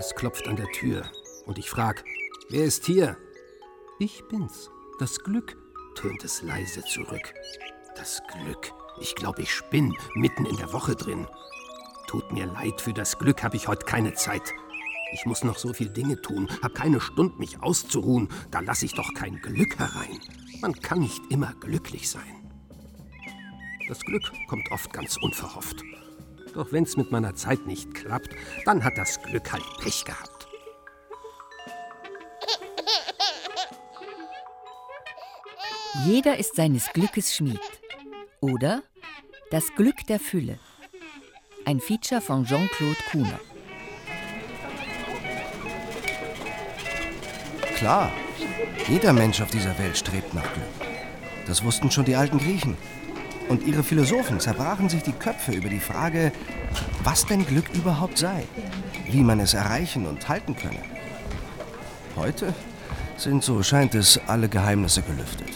Es klopft an der Tür und ich frag, wer ist hier? Ich bin's, das Glück, tönt es leise zurück. Das Glück. Ich glaube, ich spinn mitten in der Woche drin. Tut mir leid, für das Glück habe ich heute keine Zeit. Ich muss noch so viel Dinge tun, hab keine Stund, mich auszuruhen. Da lasse ich doch kein Glück herein. Man kann nicht immer glücklich sein. Das Glück kommt oft ganz unverhofft. Doch wenn's mit meiner Zeit nicht klappt, dann hat das Glück halt Pech gehabt. Jeder ist seines Glückes Schmied. Oder Das Glück der Fülle. Ein Feature von Jean-Claude Kuhner. Klar, jeder Mensch auf dieser Welt strebt nach Glück. Das wussten schon die alten Griechen. Und ihre Philosophen zerbrachen sich die Köpfe über die Frage, was denn Glück überhaupt sei, wie man es erreichen und halten könne. Heute sind, so scheint es, alle Geheimnisse gelüftet.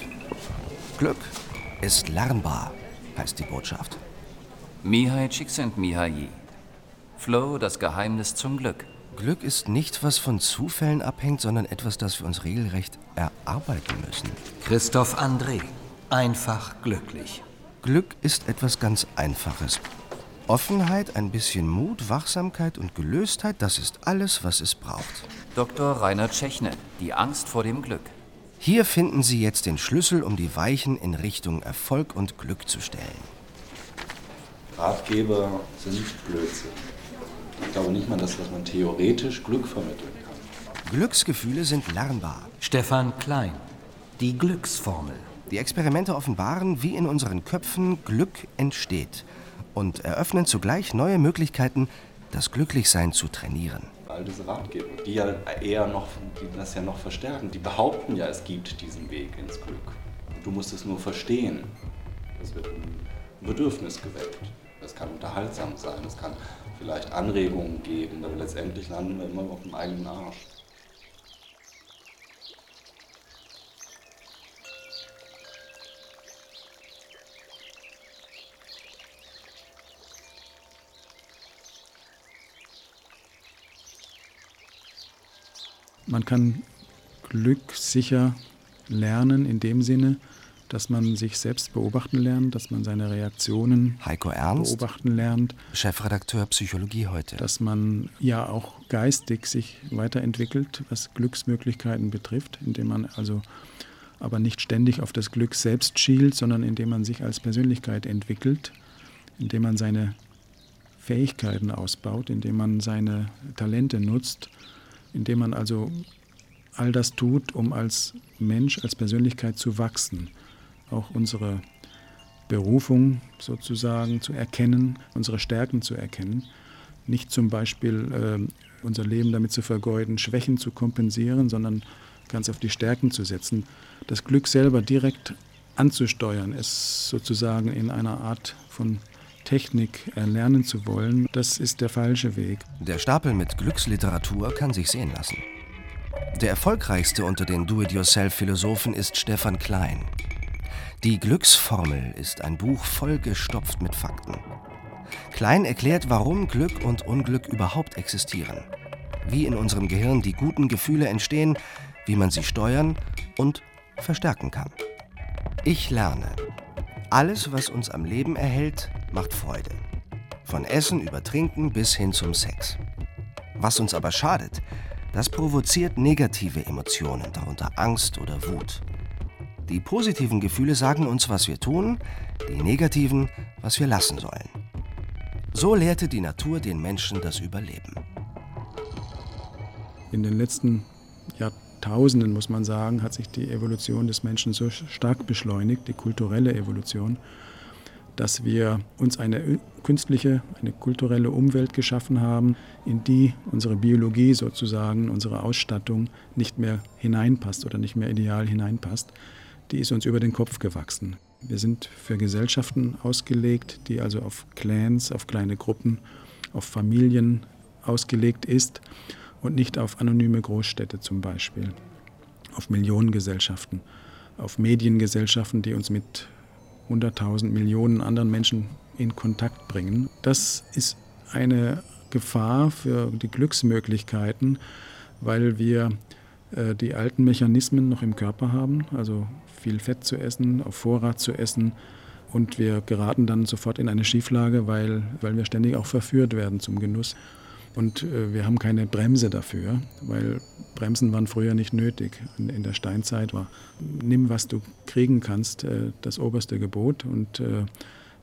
Glück ist lernbar, heißt die Botschaft. Mihai Csikszentmihalyi. Flow, das Geheimnis zum Glück. Glück ist nicht, was von Zufällen abhängt, sondern etwas, das wir uns regelrecht erarbeiten müssen. Christoph André. Einfach glücklich. Glück ist etwas ganz Einfaches. Offenheit, ein bisschen Mut, Wachsamkeit und Gelöstheit, das ist alles, was es braucht. Dr. Rainer Tschechne. Die Angst vor dem Glück. Hier finden Sie jetzt den Schlüssel, um die Weichen in Richtung Erfolg und Glück zu stellen. Ratgeber sind Blödsinn. Ich glaube nicht mal, dass, dass man theoretisch Glück vermitteln kann. Glücksgefühle sind lernbar. Stefan Klein. Die Glücksformel. Die Experimente offenbaren, wie in unseren Köpfen Glück entsteht und eröffnen zugleich neue Möglichkeiten, das Glücklichsein zu trainieren. All diese Ratgeber, die ja eher noch, die das ja noch verstärken, die behaupten ja, es gibt diesen Weg ins Glück. Du musst es nur verstehen. Es wird ein Bedürfnis geweckt. Es kann unterhaltsam sein, es kann vielleicht Anregungen geben, aber letztendlich landen wir immer auf dem eigenen Arsch. Man kann Glück sicher lernen in dem Sinne, dass man sich selbst beobachten lernt, dass man seine Reaktionen Heiko Ernst, beobachten lernt, Chefredakteur Psychologie heute. dass man ja auch geistig sich weiterentwickelt, was Glücksmöglichkeiten betrifft, indem man also aber nicht ständig auf das Glück selbst schielt, sondern indem man sich als Persönlichkeit entwickelt, indem man seine Fähigkeiten ausbaut, indem man seine Talente nutzt, indem man also all das tut, um als Mensch, als Persönlichkeit zu wachsen. Auch unsere Berufung sozusagen zu erkennen, unsere Stärken zu erkennen. Nicht zum Beispiel äh, unser Leben damit zu vergeuden, Schwächen zu kompensieren, sondern ganz auf die Stärken zu setzen. Das Glück selber direkt anzusteuern, es sozusagen in einer Art von Technik erlernen zu wollen, das ist der falsche Weg. Der Stapel mit Glücksliteratur kann sich sehen lassen. Der erfolgreichste unter den Do-it-yourself-Philosophen ist Stefan Klein. Die Glücksformel ist ein Buch vollgestopft mit Fakten. Klein erklärt, warum Glück und Unglück überhaupt existieren, wie in unserem Gehirn die guten Gefühle entstehen, wie man sie steuern und verstärken kann. Ich lerne. Alles, was uns am Leben erhält, macht Freude. Von Essen über Trinken bis hin zum Sex. Was uns aber schadet, das provoziert negative Emotionen, darunter Angst oder Wut. Die positiven Gefühle sagen uns, was wir tun, die negativen, was wir lassen sollen. So lehrte die Natur den Menschen das Überleben. In den letzten Jahrtausenden, muss man sagen, hat sich die Evolution des Menschen so stark beschleunigt, die kulturelle Evolution, dass wir uns eine künstliche, eine kulturelle Umwelt geschaffen haben, in die unsere Biologie sozusagen, unsere Ausstattung nicht mehr hineinpasst oder nicht mehr ideal hineinpasst. Die ist uns über den Kopf gewachsen. Wir sind für Gesellschaften ausgelegt, die also auf Clans, auf kleine Gruppen, auf Familien ausgelegt ist und nicht auf anonyme Großstädte zum Beispiel, auf Millionengesellschaften, auf Mediengesellschaften, die uns mit 100.000 Millionen anderen Menschen in Kontakt bringen. Das ist eine Gefahr für die Glücksmöglichkeiten, weil wir äh, die alten Mechanismen noch im Körper haben, also viel Fett zu essen, auf Vorrat zu essen. Und wir geraten dann sofort in eine Schieflage, weil, weil wir ständig auch verführt werden zum Genuss. Und äh, wir haben keine Bremse dafür, weil Bremsen waren früher nicht nötig. In, der Steinzeit war, nimm, was du kriegen kannst, äh, das oberste Gebot. Und äh,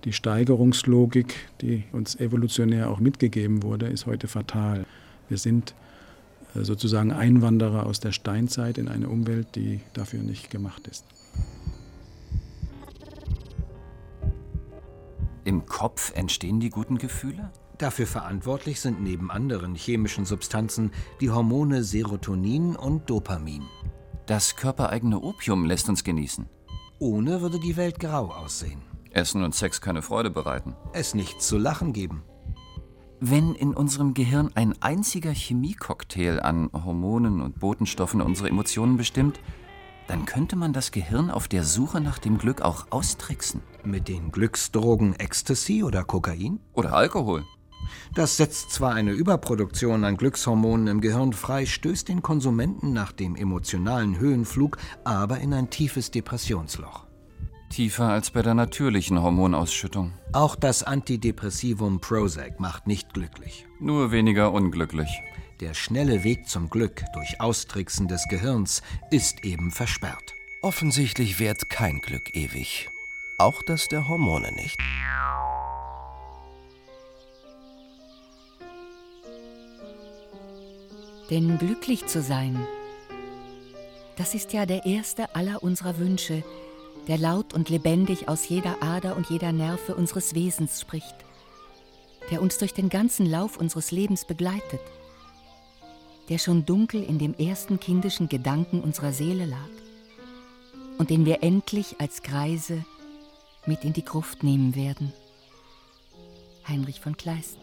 die Steigerungslogik, die uns evolutionär auch mitgegeben wurde, ist heute fatal. Wir sind sozusagen Einwanderer aus der Steinzeit in eine Umwelt, die dafür nicht gemacht ist. Im Kopf entstehen die guten Gefühle? Dafür verantwortlich sind neben anderen chemischen Substanzen die Hormone Serotonin und Dopamin. Das körpereigene Opium lässt uns genießen. Ohne würde die Welt grau aussehen. Essen und Sex keine Freude bereiten. Es nichts zu lachen geben. Wenn in unserem Gehirn ein einziger Chemiecocktail an Hormonen und Botenstoffen unsere Emotionen bestimmt, dann könnte man das Gehirn auf der Suche nach dem Glück auch austricksen. Mit den Glücksdrogen Ecstasy oder Kokain? Oder Alkohol. Das setzt zwar eine Überproduktion an Glückshormonen im Gehirn frei, stößt den Konsumenten nach dem emotionalen Höhenflug aber in ein tiefes Depressionsloch. Tiefer als bei der natürlichen Hormonausschüttung. Auch das Antidepressivum Prozac macht nicht glücklich. Nur weniger unglücklich. Der schnelle Weg zum Glück durch Austricksen des Gehirns ist eben versperrt. Offensichtlich währt kein Glück ewig. Auch das der Hormone nicht. Denn glücklich zu sein, das ist ja der erste aller unserer Wünsche, der laut und lebendig aus jeder Ader und jeder Nerve unseres Wesens spricht, der uns durch den ganzen Lauf unseres Lebens begleitet, der schon dunkel in dem ersten kindischen Gedanken unserer Seele lag und den wir endlich als Greise mit in die Gruft nehmen werden. Heinrich von Kleist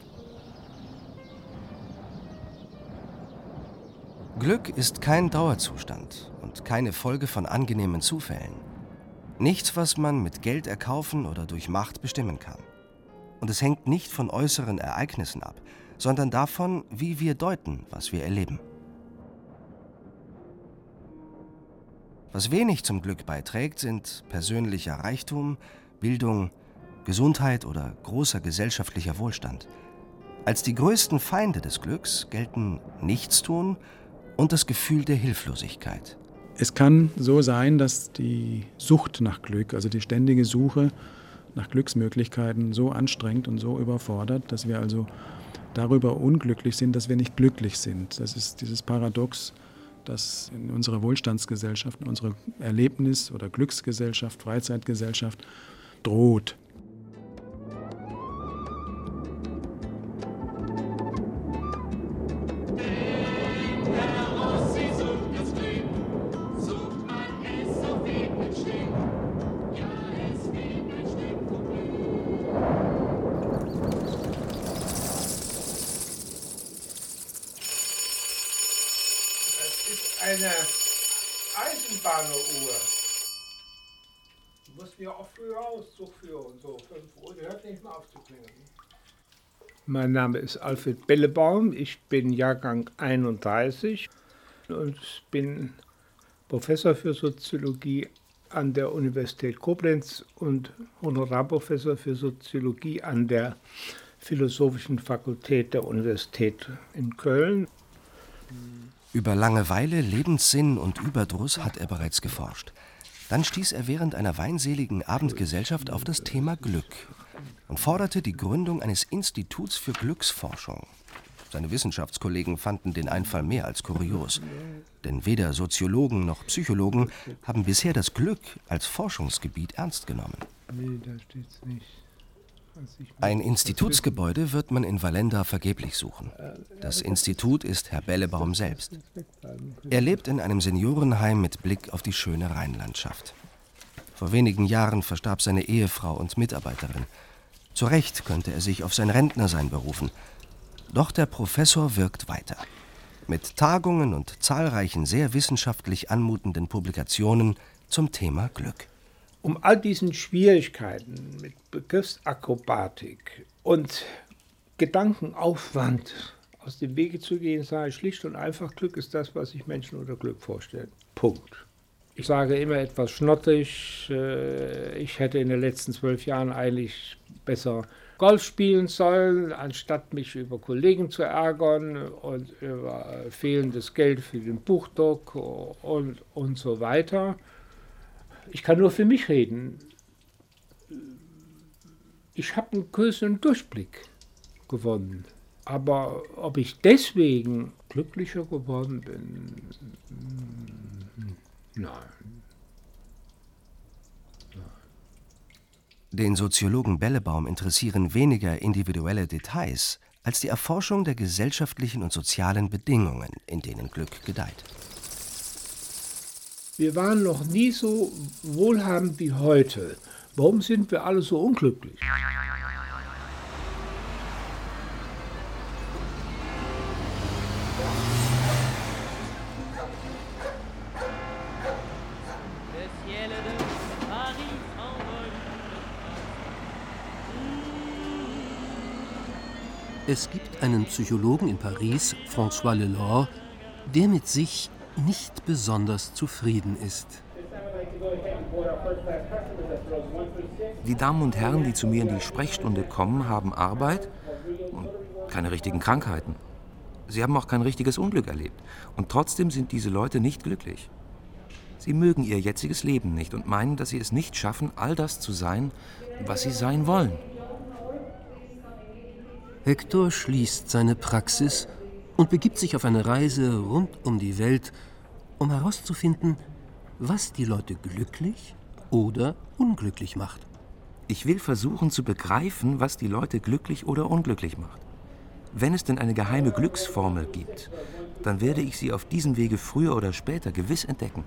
Glück ist kein Dauerzustand und keine Folge von angenehmen Zufällen. Nichts, was man mit Geld erkaufen oder durch Macht bestimmen kann. Und es hängt nicht von äußeren Ereignissen ab, sondern davon, wie wir deuten, was wir erleben. Was wenig zum Glück beiträgt, sind persönlicher Reichtum, Bildung, Gesundheit oder großer gesellschaftlicher Wohlstand. Als die größten Feinde des Glücks gelten Nichtstun und das Gefühl der Hilflosigkeit. Es kann so sein, dass die Sucht nach Glück, also die ständige Suche nach Glücksmöglichkeiten so anstrengt und so überfordert, dass wir also darüber unglücklich sind, dass wir nicht glücklich sind. Das ist dieses Paradox, das in unserer Wohlstandsgesellschaft, in unserer Erlebnis- oder Glücksgesellschaft, Freizeitgesellschaft droht. Wir auch früher Auszug führen, so 5 Uhr, die hört nicht mehr auf zu klingen. Mein Name ist Alfred Bellebaum, ich bin Jahrgang 31 und bin Professor für Soziologie an der Universität Koblenz und Honorarprofessor für Soziologie an der Philosophischen Fakultät der Universität in Köln. Über Langeweile, Lebenssinn und Überdruss hat er bereits geforscht. Dann stieß er während einer weinseligen Abendgesellschaft auf das Thema Glück und forderte die Gründung eines Instituts für Glücksforschung. Seine Wissenschaftskollegen fanden den Einfall mehr als kurios. Denn weder Soziologen noch Psychologen haben bisher das Glück als Forschungsgebiet ernst genommen. Nee, da steht's nicht. Ein Institutsgebäude wird man in Valenda vergeblich suchen. Das Institut ist Herr Bellebaum selbst. Er lebt in einem Seniorenheim mit Blick auf die schöne Rheinlandschaft. Vor wenigen Jahren verstarb seine Ehefrau und Mitarbeiterin. Zu Recht könnte er sich auf sein Rentnersein berufen. Doch der Professor wirkt weiter. Mit Tagungen und zahlreichen sehr wissenschaftlich anmutenden Publikationen zum Thema Glück um all diesen Schwierigkeiten mit Begriffsakrobatik und Gedankenaufwand aus dem Wege zu gehen, sage ich schlicht und einfach, Glück ist das, was sich Menschen unter Glück vorstellen. Punkt. Ich sage immer etwas schnottig, äh, ich hätte in den letzten zwölf Jahren eigentlich besser Golf spielen sollen, anstatt mich über Kollegen zu ärgern und über fehlendes Geld für den Buchdruck und, und so weiter. Ich kann nur für mich reden. Ich habe einen größeren Durchblick gewonnen. Aber ob ich deswegen glücklicher geworden bin, nein. Den Soziologen Bellebaum interessieren weniger individuelle Details als die Erforschung der gesellschaftlichen und sozialen Bedingungen, in denen Glück gedeiht. Wir waren noch nie so wohlhabend wie heute. Warum sind wir alle so unglücklich? Es gibt einen Psychologen in Paris, François Lelore, der mit sich nicht besonders zufrieden ist. Die Damen und Herren, die zu mir in die Sprechstunde kommen, haben Arbeit und keine richtigen Krankheiten. Sie haben auch kein richtiges Unglück erlebt. Und trotzdem sind diese Leute nicht glücklich. Sie mögen ihr jetziges Leben nicht und meinen, dass sie es nicht schaffen, all das zu sein, was sie sein wollen. Hector schließt seine Praxis und begibt sich auf eine Reise rund um die Welt, um herauszufinden, was die Leute glücklich oder unglücklich macht. Ich will versuchen zu begreifen, was die Leute glücklich oder unglücklich macht. Wenn es denn eine geheime Glücksformel gibt, dann werde ich sie auf diesem Wege früher oder später gewiss entdecken.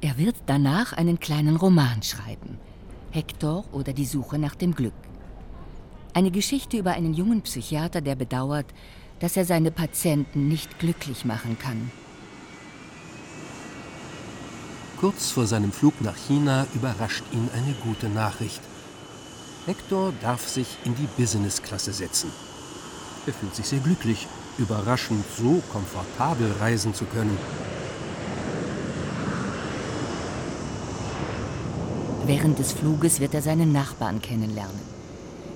Er wird danach einen kleinen Roman schreiben. Hector oder die Suche nach dem Glück. Eine Geschichte über einen jungen Psychiater, der bedauert, dass er seine Patienten nicht glücklich machen kann. Kurz vor seinem Flug nach China überrascht ihn eine gute Nachricht. Hector darf sich in die Business-Klasse setzen. Er fühlt sich sehr glücklich, überraschend so komfortabel reisen zu können. Während des Fluges wird er seinen Nachbarn kennenlernen.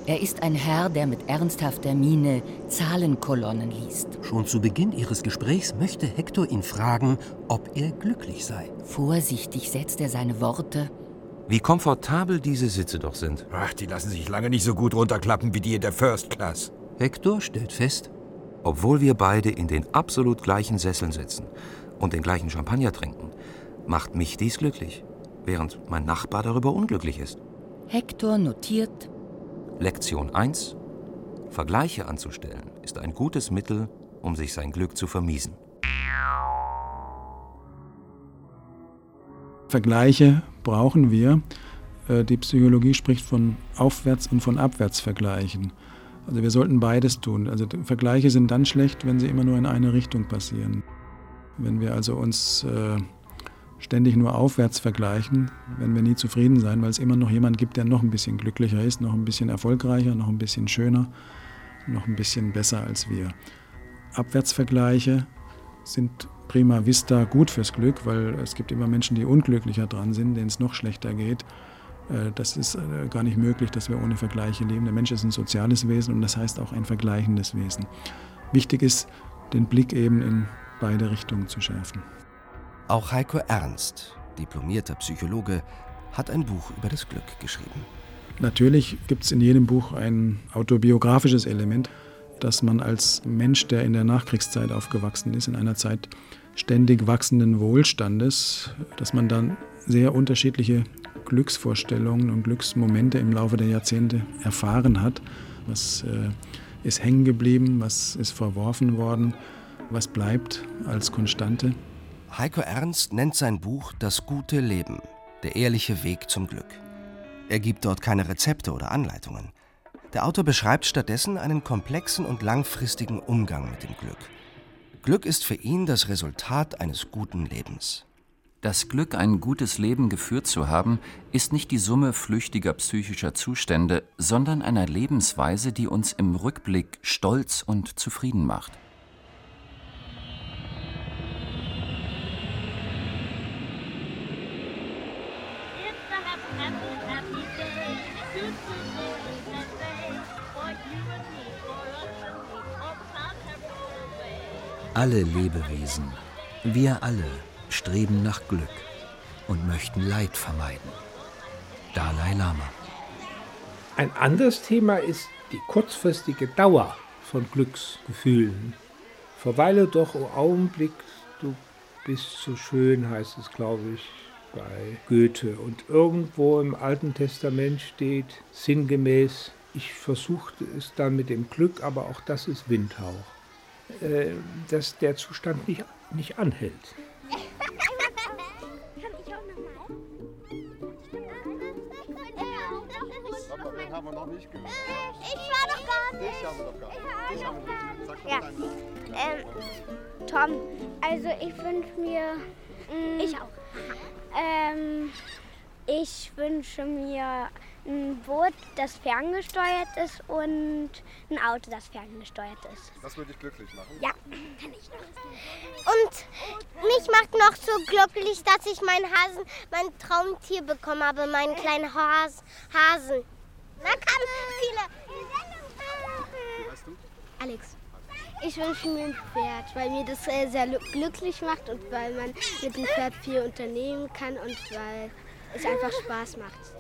Er ist ein Herr, der mit ernsthafter Miene Zahlenkolonnen liest. Schon zu Beginn ihres Gesprächs möchte Hector ihn fragen, ob er glücklich sei. Vorsichtig setzt er seine Worte. Wie komfortabel diese Sitze doch sind. Ach, die lassen sich lange nicht so gut runterklappen wie die in der First Class. Hector stellt fest, obwohl wir beide in den absolut gleichen Sesseln sitzen und den gleichen Champagner trinken, macht mich dies glücklich, während mein Nachbar darüber unglücklich ist. Hector notiert Lektion 1. Vergleiche anzustellen ist ein gutes Mittel, um sich sein Glück zu vermiesen. Vergleiche brauchen wir. Äh, die Psychologie spricht von Aufwärts- und von Abwärtsvergleichen. Also wir sollten beides tun. Also Vergleiche sind dann schlecht, wenn sie immer nur in eine Richtung passieren. Wenn wir also uns äh, ständig nur aufwärts vergleichen, werden wir nie zufrieden sein, weil es immer noch jemand gibt, der noch ein bisschen glücklicher ist, noch ein bisschen erfolgreicher, noch ein bisschen schöner, noch ein bisschen besser als wir. Abwärtsvergleiche sind prima vista gut fürs Glück, weil es gibt immer Menschen, die unglücklicher dran sind, denen es noch schlechter geht. Äh, das ist äh, gar nicht möglich, dass wir ohne Vergleiche leben. Der Mensch ist ein soziales Wesen und das heißt auch ein vergleichendes Wesen. Wichtig ist, den Blick eben in beide Richtungen zu schärfen. Auch Heiko Ernst, diplomierter Psychologe, hat ein Buch über das Glück geschrieben. Natürlich gibt es in jedem Buch ein autobiografisches Element, dass man als Mensch, der in der Nachkriegszeit aufgewachsen ist, in einer Zeit ständig wachsenden Wohlstandes, dass man dann sehr unterschiedliche Glücksvorstellungen und Glücksmomente im Laufe der Jahrzehnte erfahren hat. Was äh, ist hängen geblieben, was ist verworfen worden, was bleibt als Konstante. Heiko Ernst nennt sein Buch Das gute Leben, der ehrliche Weg zum Glück. Er gibt dort keine Rezepte oder Anleitungen. Der Autor beschreibt stattdessen einen komplexen und langfristigen Umgang mit dem Glück. Glück ist für ihn das Resultat eines guten Lebens. Das Glück, ein gutes Leben geführt zu haben, ist nicht die Summe flüchtiger psychischer Zustände, sondern einer Lebensweise, die uns im Rückblick stolz und zufrieden macht. Alle Lebewesen, wir alle, streben nach Glück und möchten Leid vermeiden. Dalai Lama. Ein anderes Thema ist die kurzfristige Dauer von Glücksgefühlen. Verweile doch im Augenblick, du bist so schön, heißt es, glaube ich, bei Goethe. Und irgendwo im Alten Testament steht sinngemäß, ich versuchte es dann mit dem Glück, aber auch das ist Windhauch. Äh, dass der Zustand nicht, nicht anhält. haben wir noch nicht gehört. Ich war doch gar nicht. Dich haben wir doch gar nicht. Dich haben wir Sag doch ja. Ähm, Tom, also ich wünsche mir... Mh, ich auch. Ähm, ich wünsche mir ein Boot, das ferngesteuert ist und ein Auto, das ferngesteuert ist. Das würde dich glücklich machen? Ja, kann ich noch. Und mich macht noch so glücklich, dass ich meinen Hasen, mein Traumtier bekommen habe, meinen kleinen Has Hasen. Da kamen viele. Wie heißt du? Alex. Ich wünsche mir ein Pferd, weil mir das äh, sehr glücklich macht und weil man mit dem Pferd viel unternehmen kann und weil es einfach Spaß macht.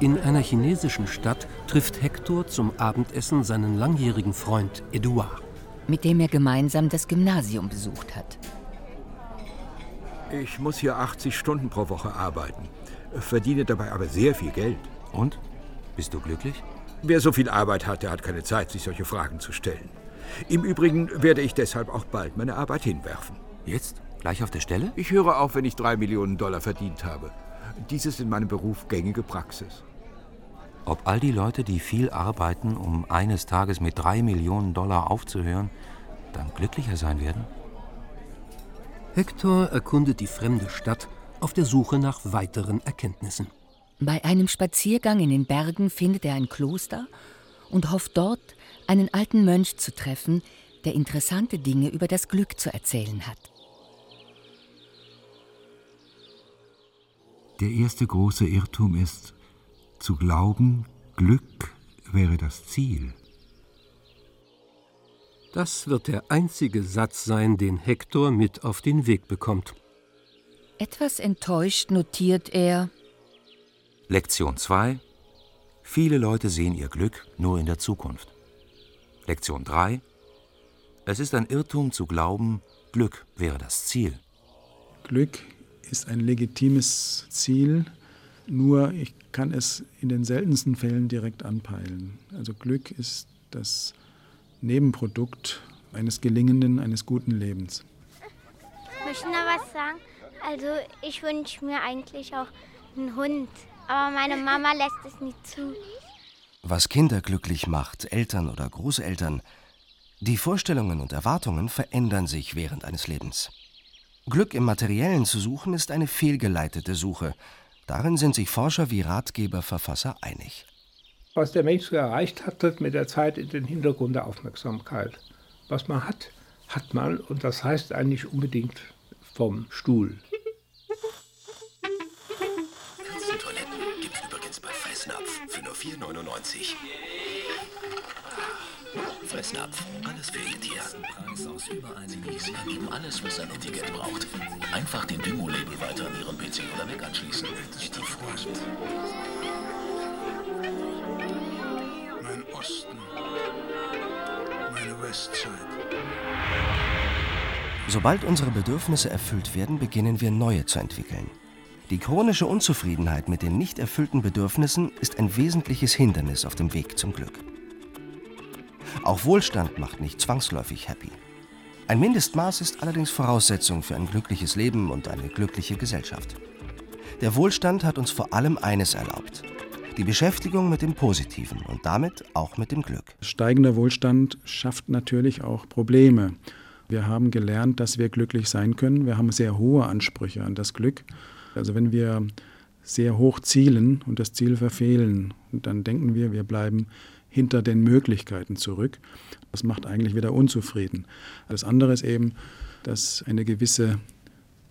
In einer chinesischen Stadt trifft Hector zum Abendessen seinen langjährigen Freund Edouard. Mit dem er gemeinsam das Gymnasium besucht hat. Ich muss hier 80 Stunden pro Woche arbeiten, verdiene dabei aber sehr viel Geld. Und? Bist du glücklich? Wer so viel Arbeit hat, der hat keine Zeit, sich solche Fragen zu stellen. Im Übrigen werde ich deshalb auch bald meine Arbeit hinwerfen. Jetzt? Gleich auf der Stelle? Ich höre auf, wenn ich drei Millionen Dollar verdient habe. Dies ist in meinem Beruf gängige Praxis. Ob all die Leute, die viel arbeiten, um eines Tages mit drei Millionen Dollar aufzuhören, dann glücklicher sein werden? Hector erkundet die fremde Stadt auf der Suche nach weiteren Erkenntnissen. Bei einem Spaziergang in den Bergen findet er ein Kloster und hofft dort, einen alten Mönch zu treffen, der interessante Dinge über das Glück zu erzählen hat. Der erste große Irrtum ist, zu glauben, Glück wäre das Ziel. Das wird der einzige Satz sein, den Hector mit auf den Weg bekommt. Etwas enttäuscht notiert er Lektion 2 Viele Leute sehen ihr Glück nur in der Zukunft. Lektion 3 Es ist ein Irrtum zu glauben, Glück wäre das Ziel. Glück ist ein legitimes Ziel, nur ich kann es in den seltensten Fällen direkt anpeilen. Also Glück ist das Nebenprodukt eines gelingenden, eines guten Lebens. Möchte ich noch was sagen? Also ich wünsche mir eigentlich auch einen Hund, aber meine Mama lässt es nicht zu. Was Kinder glücklich macht, Eltern oder Großeltern, die Vorstellungen und Erwartungen verändern sich während eines Lebens. Glück im Materiellen zu suchen ist eine fehlgeleitete Suche. Darin sind sich Forscher wie Ratgeber, Verfasser einig. Was der Mensch so erreicht hat, tritt mit der Zeit in den Hintergrund der Aufmerksamkeit. Was man hat, hat man und das heißt eigentlich unbedingt vom Stuhl. Katzentoiletten gibt's übrigens bei Fressnapf für nur 4,99. Fressnapf, alles für Ihr Tier. Preis aus über Sie ergeben alles, was ein Etikett braucht. Einfach den Dymo-Label weiter an Ihrem PC oder Mac anschließen. Ist die Furcht. Osten. Meine Westside. Sobald unsere Bedürfnisse erfüllt werden, beginnen wir neue zu entwickeln. Die chronische Unzufriedenheit mit den nicht erfüllten Bedürfnissen ist ein wesentliches Hindernis auf dem Weg zum Glück. Auch Wohlstand macht nicht zwangsläufig happy. Ein Mindestmaß ist allerdings Voraussetzung für ein glückliches Leben und eine glückliche Gesellschaft. Der Wohlstand hat uns vor allem eines erlaubt. Die Beschäftigung mit dem Positiven und damit auch mit dem Glück. Steigender Wohlstand schafft natürlich auch Probleme. Wir haben gelernt, dass wir glücklich sein können. Wir haben sehr hohe Ansprüche an das Glück. Also wenn wir sehr hoch zielen und das Ziel verfehlen, dann denken wir, wir bleiben hinter den Möglichkeiten zurück. Das macht eigentlich wieder unzufrieden. Das andere ist eben, dass eine gewisse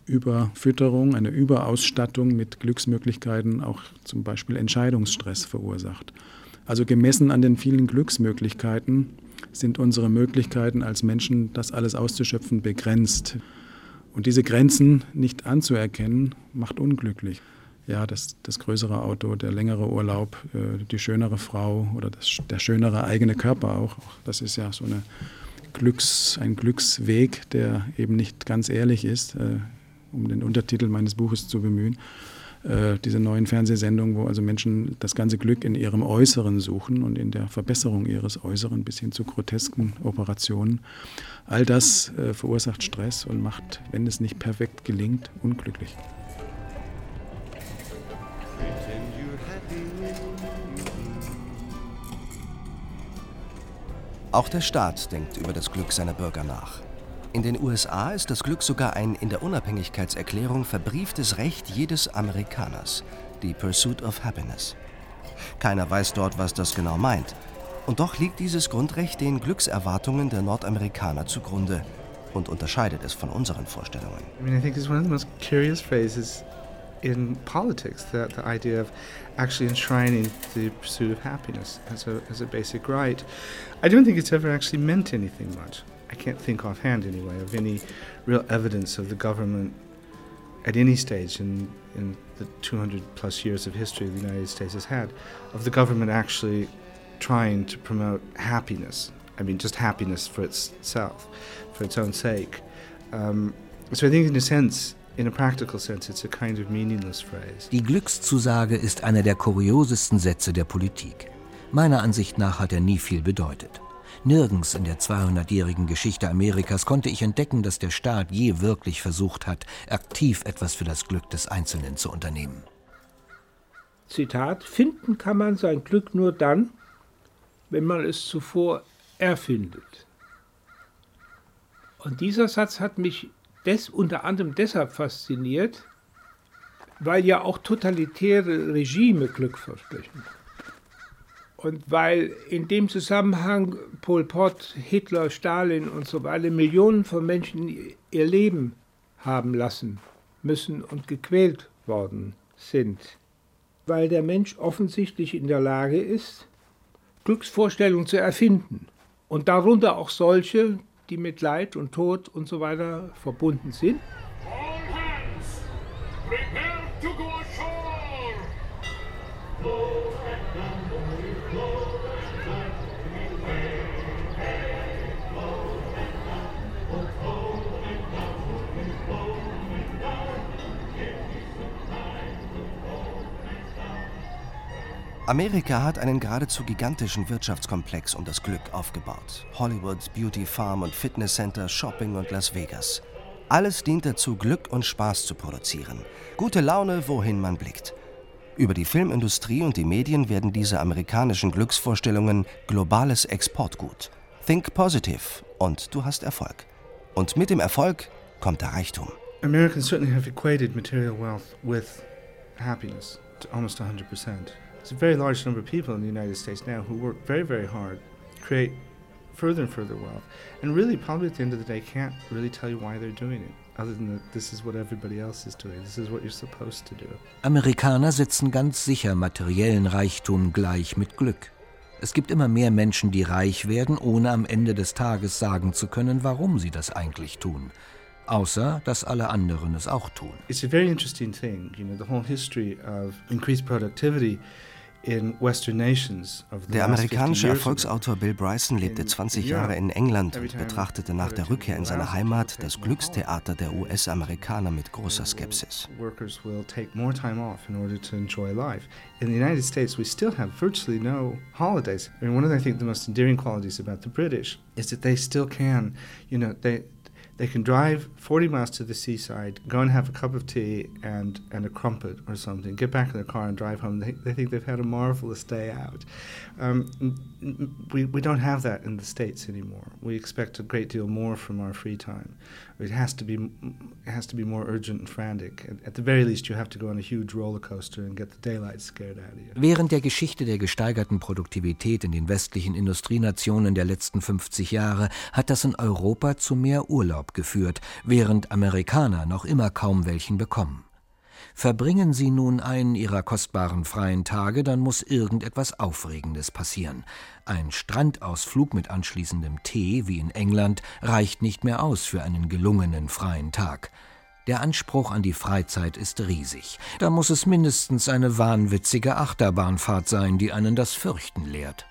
Überfütterung, eine Überausstattung mit Glücksmöglichkeiten auch zum Beispiel Entscheidungsstress verursacht. Also gemessen an den vielen Glücksmöglichkeiten sind unsere Möglichkeiten als Menschen, das alles auszuschöpfen, begrenzt. Und diese Grenzen nicht anzuerkennen, macht unglücklich. Ja, das, das größere Auto, der längere Urlaub, äh, die schönere Frau oder das, der schönere eigene Körper auch. Das ist ja so eine Glücks, ein Glücksweg, der eben nicht ganz ehrlich ist, äh, um den Untertitel meines Buches zu bemühen. Äh, diese neuen Fernsehsendungen, wo also Menschen das ganze Glück in ihrem Äußeren suchen und in der Verbesserung ihres Äußeren bis hin zu grotesken Operationen. All das äh, verursacht Stress und macht, wenn es nicht perfekt gelingt, unglücklich. Auch der Staat denkt über das Glück seiner Bürger nach. In den USA ist das Glück sogar ein in der Unabhängigkeitserklärung verbrieftes Recht jedes Amerikaners, die Pursuit of Happiness. Keiner weiß dort, was das genau meint. Und doch liegt dieses Grundrecht den Glückserwartungen der Nordamerikaner zugrunde und unterscheidet es von unseren Vorstellungen. I mean, I think it's one of the most curious phrases in politics, the, the idea of actually enshrining the pursuit of happiness as a, as a basic right. I don't think it's ever actually meant anything much. I can't think offhand anyway of any real evidence of the government at any stage in, in the 200 plus years of history the United States has had, of the government actually trying to promote happiness. I mean, just happiness for itself, for its own sake. Um, so I think, in a sense, in a practical sense, it's a kind of meaningless phrase. Die Glückszusage ist einer der kuriosesten Sätze der Politik. Meiner Ansicht nach hat er nie viel bedeutet. Nirgends in der 200-jährigen Geschichte Amerikas konnte ich entdecken, dass der Staat je wirklich versucht hat, aktiv etwas für das Glück des Einzelnen zu unternehmen. Zitat: Finden kann man sein Glück nur dann, wenn man es zuvor erfindet. Und dieser Satz hat mich des, unter anderem deshalb fasziniert, weil ja auch totalitäre Regime Glück versprechen. Und weil in dem Zusammenhang Pol Pot, Hitler, Stalin und so weiter Millionen von Menschen ihr Leben haben lassen müssen und gequält worden sind. Weil der Mensch offensichtlich in der Lage ist, Glücksvorstellungen zu erfinden. Und darunter auch solche, die mit Leid und Tod und so weiter verbunden sind. Amerika hat einen geradezu gigantischen Wirtschaftskomplex um das Glück aufgebaut. Hollywood, Beauty Farm und Fitness Center, Shopping und Las Vegas. Alles dient dazu, Glück und Spaß zu produzieren. Gute Laune, wohin man blickt. Über die Filmindustrie und die Medien werden diese amerikanischen Glücksvorstellungen globales Exportgut. Think positive und du hast Erfolg. Und mit dem Erfolg kommt der Reichtum. Americans certainly have equated material wealth with happiness to almost 100 There's a very large number of people in the United States now who work very, very hard, create further and further wealth, and really, probably at the end of the day, can't really tell you why they're doing it. Other than that, this is what everybody else is doing. This is what you're supposed to do. Amerikaner setzen ganz sicher materiellen Reichtum gleich mit Glück. Es gibt immer mehr Menschen, die reich werden, ohne am Ende des Tages sagen zu können, warum sie das eigentlich tun. Außer, dass alle anderen es auch tun. It's a very interesting thing, you know, the whole history of increased productivity Der amerikanische Erfolgsautor Bill Bryson lebte 20 Jahre in England und betrachtete nach der Rückkehr in seine Heimat das Glückstheater der US-Amerikaner mit uh, großer Skepsis. In order to enjoy life. In the United States, we still have virtually no holidays. I mean, one of the, I think the most endearing qualities about the British is that they still can, you know, they they can drive 40 miles to the seaside, go and have a cup of tea and, and a crumpet or something, get back in their car and drive home. They, they think they've had a marvelous day out. Um, we, we don't have that in the States anymore. We expect a great deal more from our free time. It has to be, it has to be more urgent and frantic. At, at the very least, you have to go on a huge roller coaster and get the daylight scared out of you. Während der Geschichte der gesteigerten Produktivität in den westlichen Industrienationen der letzten 50 Jahre hat das in Europa zu mehr Urlaub geführt, während Amerikaner noch immer kaum welchen bekommen. Verbringen Sie nun einen Ihrer kostbaren freien Tage, dann muss irgendetwas Aufregendes passieren. Ein Strandausflug mit anschließendem Tee, wie in England, reicht nicht mehr aus für einen gelungenen freien Tag. Der Anspruch an die Freizeit ist riesig. Da muss es mindestens eine wahnwitzige Achterbahnfahrt sein, die einen das Fürchten lehrt.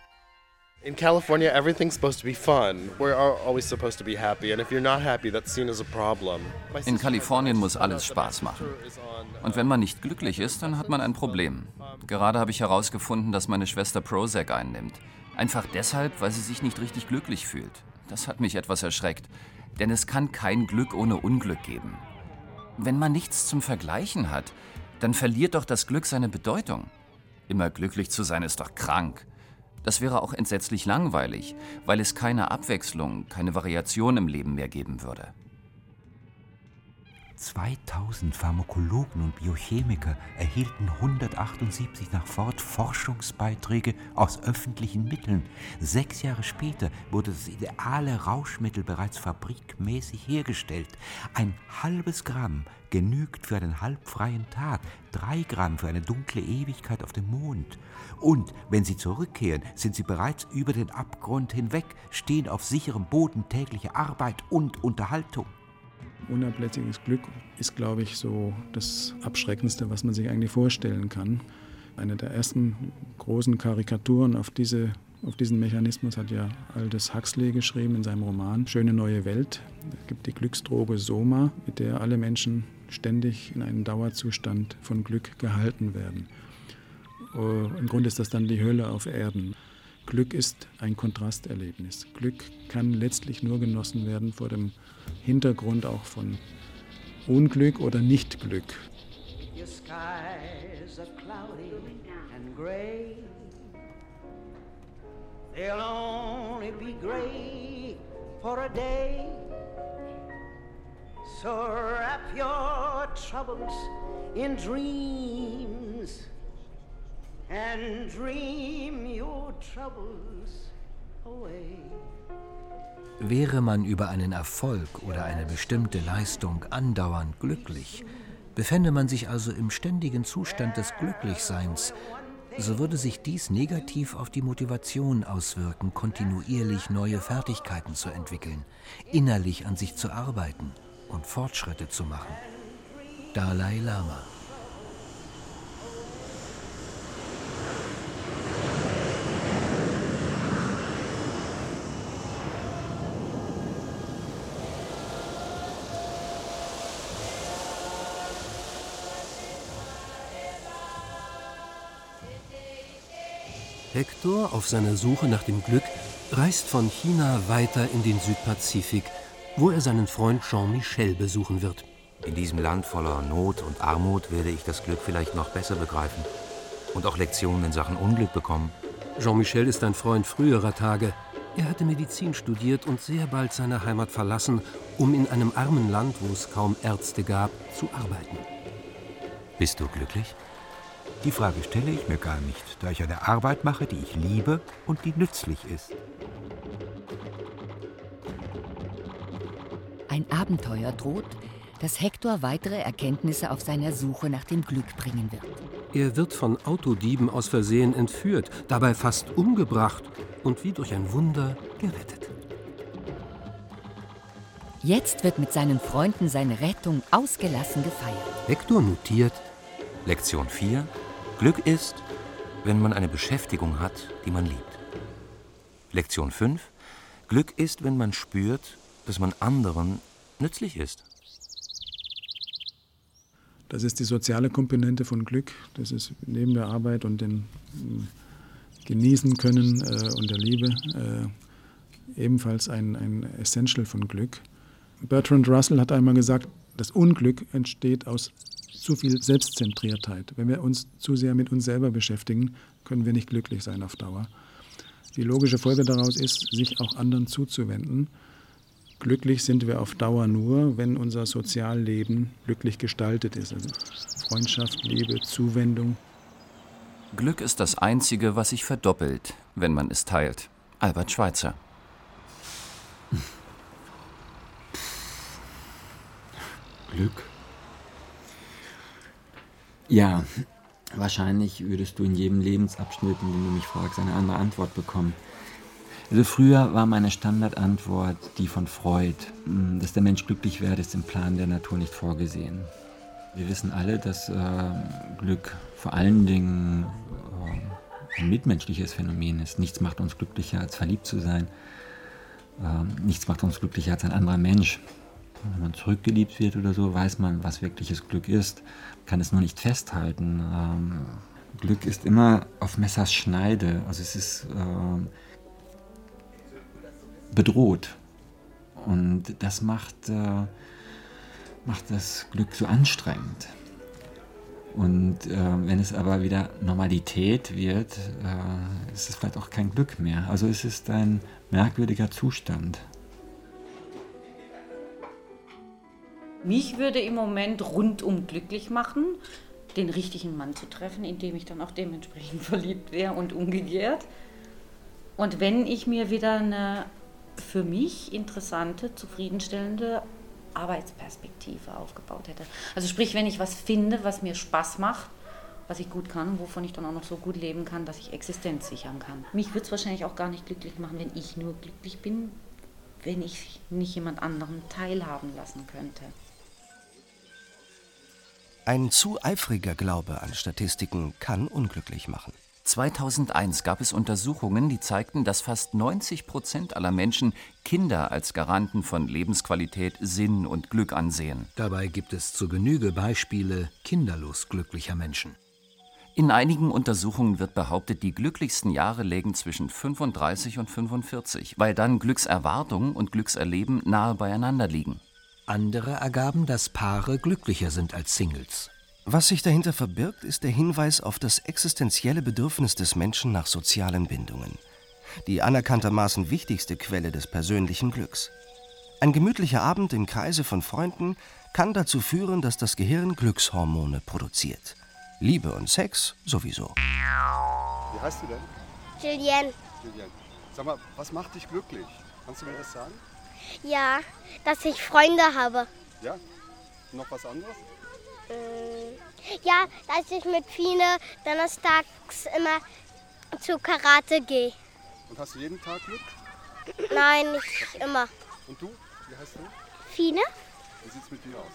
In California, everything's supposed to be fun. We're always supposed to be happy, and if you're not happy, that's seen as a problem. In Kalifornien muss alles Spaß machen. Und wenn man nicht glücklich ist, dann hat man ein Problem. Gerade habe ich herausgefunden, dass meine Schwester Prozac einnimmt. Einfach deshalb, weil sie sich nicht richtig glücklich fühlt. Das hat mich etwas erschreckt. Denn es kann kein Glück ohne Unglück geben. Wenn man nichts zum Vergleichen hat, dann verliert doch das Glück seine Bedeutung. Immer glücklich zu sein ist doch krank. Das wäre auch entsetzlich langweilig, weil es keine Abwechslung, keine Variation im Leben mehr geben würde. 2000 Pharmakologen und Biochemiker erhielten 178 nach Ford Forschungsbeiträge aus öffentlichen Mitteln. Sechs Jahre später wurde das ideale Rauschmittel bereits fabrikmäßig hergestellt. Ein halbes Gramm genügt für einen halbfreien Tag, drei Gramm für eine dunkle Ewigkeit auf dem Mond. Und wenn sie zurückkehren, sind sie bereits über den Abgrund hinweg, stehen auf sicherem Boden tägliche Arbeit und Unterhaltung. Unablässiges Glück ist, glaube ich, so das Abschreckendste, was man sich eigentlich vorstellen kann. Eine der ersten großen Karikaturen auf, diese, auf diesen Mechanismus hat ja Aldous Huxley geschrieben in seinem Roman Schöne neue Welt. Es gibt die Glücksdroge Soma, mit der alle Menschen ständig in einen Dauerzustand von Glück gehalten werden. Äh, Im Grunde ist das dann die Hölle auf Erden. Glück ist ein Kontrasterlebnis. Glück kann letztlich nur genossen werden vor dem Hintergrund auch von Unglück oder Nichtglück. Your skies are cloudy and gray. They'll only be gray for a day. So wrap your troubles in dreams and dream your troubles away. Wäre man über einen Erfolg oder eine bestimmte Leistung andauernd glücklich, befände man sich also im ständigen Zustand des Glücklichseins, so würde sich dies negativ auf die Motivation auswirken, kontinuierlich neue Fertigkeiten zu entwickeln, innerlich an sich zu arbeiten und Fortschritte zu machen. Dalai Lama Hector auf seiner Suche nach dem Glück reist von China weiter in den Südpazifik, wo er seinen Freund Jean-Michel besuchen wird. In diesem Land voller Not und Armut werde ich das Glück vielleicht noch besser begreifen und auch Lektionen in Sachen Unglück bekommen. Jean-Michel ist ein Freund früherer Tage. Er hatte Medizin studiert und sehr bald seine Heimat verlassen, um in einem armen Land, wo es kaum Ärzte gab, zu arbeiten. Bist du glücklich? Die Frage stelle ich mir gar nicht, da ich eine Arbeit mache, die ich liebe und die nützlich ist. Ein Abenteuer droht, das Hector weitere Erkenntnisse auf seiner Suche nach dem Glück bringen wird. Er wird von Autodieben aus Versehen entführt, dabei fast umgebracht und wie durch ein Wunder gerettet. Jetzt wird mit seinen Freunden seine Rettung ausgelassen gefeiert. Hector notiert Lektion 4 Glück ist, wenn man eine Beschäftigung hat, die man liebt. Lektion 5. Glück ist, wenn man spürt, dass man anderen nützlich ist. Das ist die soziale Komponente von Glück. Das ist neben der Arbeit und dem äh, Genießen können äh, und der Liebe äh, ebenfalls ein, ein Essential von Glück. Bertrand Russell hat einmal gesagt, das Unglück entsteht aus zu viel Selbstzentriertheit. Wenn wir uns zu sehr mit uns selber beschäftigen, können wir nicht glücklich sein auf Dauer. Die logische Folge daraus ist, sich auch anderen zuzuwenden Glücklich sind wir auf Dauer nur, wenn unser Sozialleben glücklich gestaltet ist. Also Freundschaft, Liebe, Zuwendung. Glück ist das Einzige, was sich verdoppelt, wenn man es teilt. Albert Schweitzer. Glück? Ja, wahrscheinlich würdest du in jedem Lebensabschnitt, in dem du mich fragst, eine andere Antwort bekommen. Also früher war meine Standardantwort die von Freud, hm, dass der Mensch glücklich werde, ist im Plan der Natur nicht vorgesehen. Wir wissen alle, dass äh, Glück vor allen Dingen äh, ein mitmenschliches Phänomen ist. Nichts macht uns glücklicher, als verliebt zu sein. Äh, nichts macht uns glücklicher als ein anderer Mensch. Wenn man zurückgeliebt wird oder so, weiß man, was wirkliches Glück ist, kann es nur nicht festhalten. Ähm, Glück ist immer auf Messers Schneide. Also es ist ähm, bedroht. Und das macht, äh, macht das Glück so anstrengend. Und äh, wenn es aber wieder Normalität wird, äh, ist es vielleicht auch kein Glück mehr. Also es ist ein merkwürdiger Zustand. Mich würde im Moment rundum glücklich machen, den richtigen Mann zu treffen, in dem ich dann auch dementsprechend verliebt wäre und umgekehrt. Und wenn ich mir wieder eine für mich interessante, zufriedenstellende Arbeitsperspektive aufgebaut hätte. Also sprich, wenn ich was finde, was mir Spaß macht, was ich gut kann, wovon ich dann auch noch so gut leben kann, dass ich Existenz sichern kann. Mich würde es wahrscheinlich auch gar nicht glücklich machen, wenn ich nur glücklich bin, wenn ich nicht jemand anderen teilhaben lassen könnte. Ein zu eifriger Glaube an Statistiken kann unglücklich machen. 2001 gab es Untersuchungen, die zeigten, dass fast 90 Prozent aller Menschen Kinder als Garanten von Lebensqualität, Sinn und Glück ansehen. Dabei gibt es zu Genüge Beispiele kinderlos glücklicher Menschen. In einigen Untersuchungen wird behauptet, die glücklichsten Jahre lägen zwischen 35 und 45, weil dann Glückserwartung und Glückserleben nahe beieinander liegen. Andere ergaben, dass Paare glücklicher sind als Singles. Was sich dahinter verbirgt, ist der Hinweis auf das existenzielle Bedürfnis des Menschen nach sozialen Bindungen. Die anerkanntermaßen wichtigste Quelle des persönlichen Glücks. Ein gemütlicher Abend im Kreise von Freunden kann dazu führen, dass das Gehirn Glückshormone produziert. Liebe und Sex sowieso. Wie heißt du denn? Julienne. Julienne. Sag mal, was macht dich glücklich? Kannst du mir das sagen? Ja, dass ich Freunde habe. Ja? Noch was anderes? Ja, dass ich mit Fine donnerstags immer zu Karate gehe. Und hast du jeden Tag Glück? Nein, nicht immer. Und du? Wie heißt du? Fine? Wie sieht's mit dir aus?